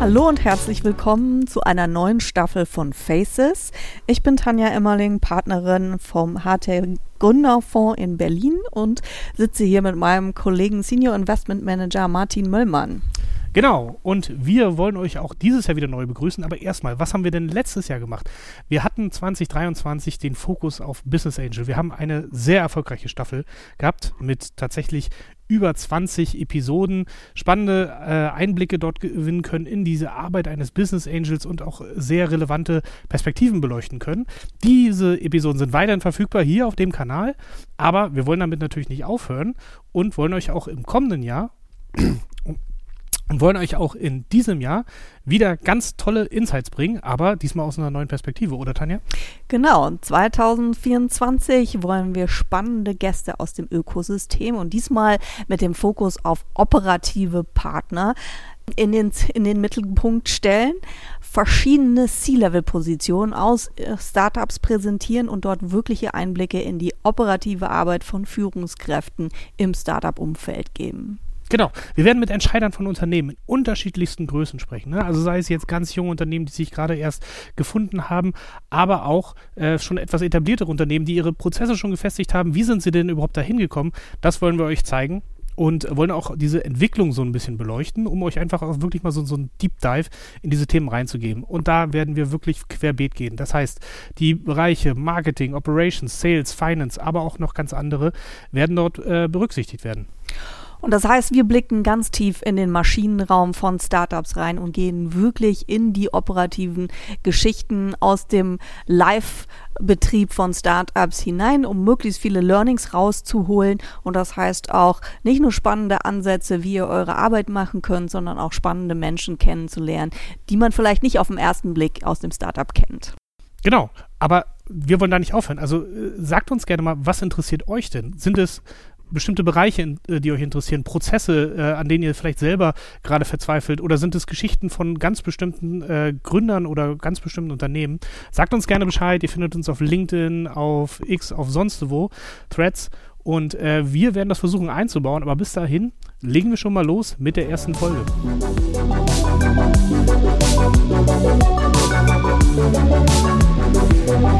Hallo und herzlich willkommen zu einer neuen Staffel von Faces. Ich bin Tanja Emmerling, Partnerin vom HT Gründerfonds in Berlin und sitze hier mit meinem Kollegen Senior Investment Manager Martin Möllmann. Genau, und wir wollen euch auch dieses Jahr wieder neu begrüßen. Aber erstmal, was haben wir denn letztes Jahr gemacht? Wir hatten 2023 den Fokus auf Business Angel. Wir haben eine sehr erfolgreiche Staffel gehabt mit tatsächlich über 20 Episoden, spannende äh, Einblicke dort gewinnen können in diese Arbeit eines Business Angels und auch sehr relevante Perspektiven beleuchten können. Diese Episoden sind weiterhin verfügbar hier auf dem Kanal, aber wir wollen damit natürlich nicht aufhören und wollen euch auch im kommenden Jahr und wollen euch auch in diesem Jahr wieder ganz tolle Insights bringen, aber diesmal aus einer neuen Perspektive, oder Tanja? Genau, 2024 wollen wir spannende Gäste aus dem Ökosystem und diesmal mit dem Fokus auf operative Partner in den, in den Mittelpunkt stellen, verschiedene C-Level-Positionen aus äh, Startups präsentieren und dort wirkliche Einblicke in die operative Arbeit von Führungskräften im Startup-Umfeld geben. Genau. Wir werden mit Entscheidern von Unternehmen in unterschiedlichsten Größen sprechen. Ne? Also sei es jetzt ganz junge Unternehmen, die sich gerade erst gefunden haben, aber auch äh, schon etwas etabliertere Unternehmen, die ihre Prozesse schon gefestigt haben. Wie sind sie denn überhaupt dahin gekommen? Das wollen wir euch zeigen und wollen auch diese Entwicklung so ein bisschen beleuchten, um euch einfach auch wirklich mal so, so ein Deep Dive in diese Themen reinzugeben. Und da werden wir wirklich querbeet gehen. Das heißt, die Bereiche Marketing, Operations, Sales, Finance, aber auch noch ganz andere werden dort äh, berücksichtigt werden. Und das heißt, wir blicken ganz tief in den Maschinenraum von Startups rein und gehen wirklich in die operativen Geschichten aus dem Live-Betrieb von Startups hinein, um möglichst viele Learnings rauszuholen. Und das heißt auch nicht nur spannende Ansätze, wie ihr eure Arbeit machen könnt, sondern auch spannende Menschen kennenzulernen, die man vielleicht nicht auf den ersten Blick aus dem Startup kennt. Genau, aber wir wollen da nicht aufhören. Also äh, sagt uns gerne mal, was interessiert euch denn? Sind es bestimmte Bereiche, äh, die euch interessieren, Prozesse, äh, an denen ihr vielleicht selber gerade verzweifelt oder sind es Geschichten von ganz bestimmten äh, Gründern oder ganz bestimmten Unternehmen? Sagt uns gerne Bescheid. Ihr findet uns auf LinkedIn, auf X, auf sonst wo, Threads und äh, wir werden das versuchen einzubauen. Aber bis dahin legen wir schon mal los mit der ersten Folge. Musik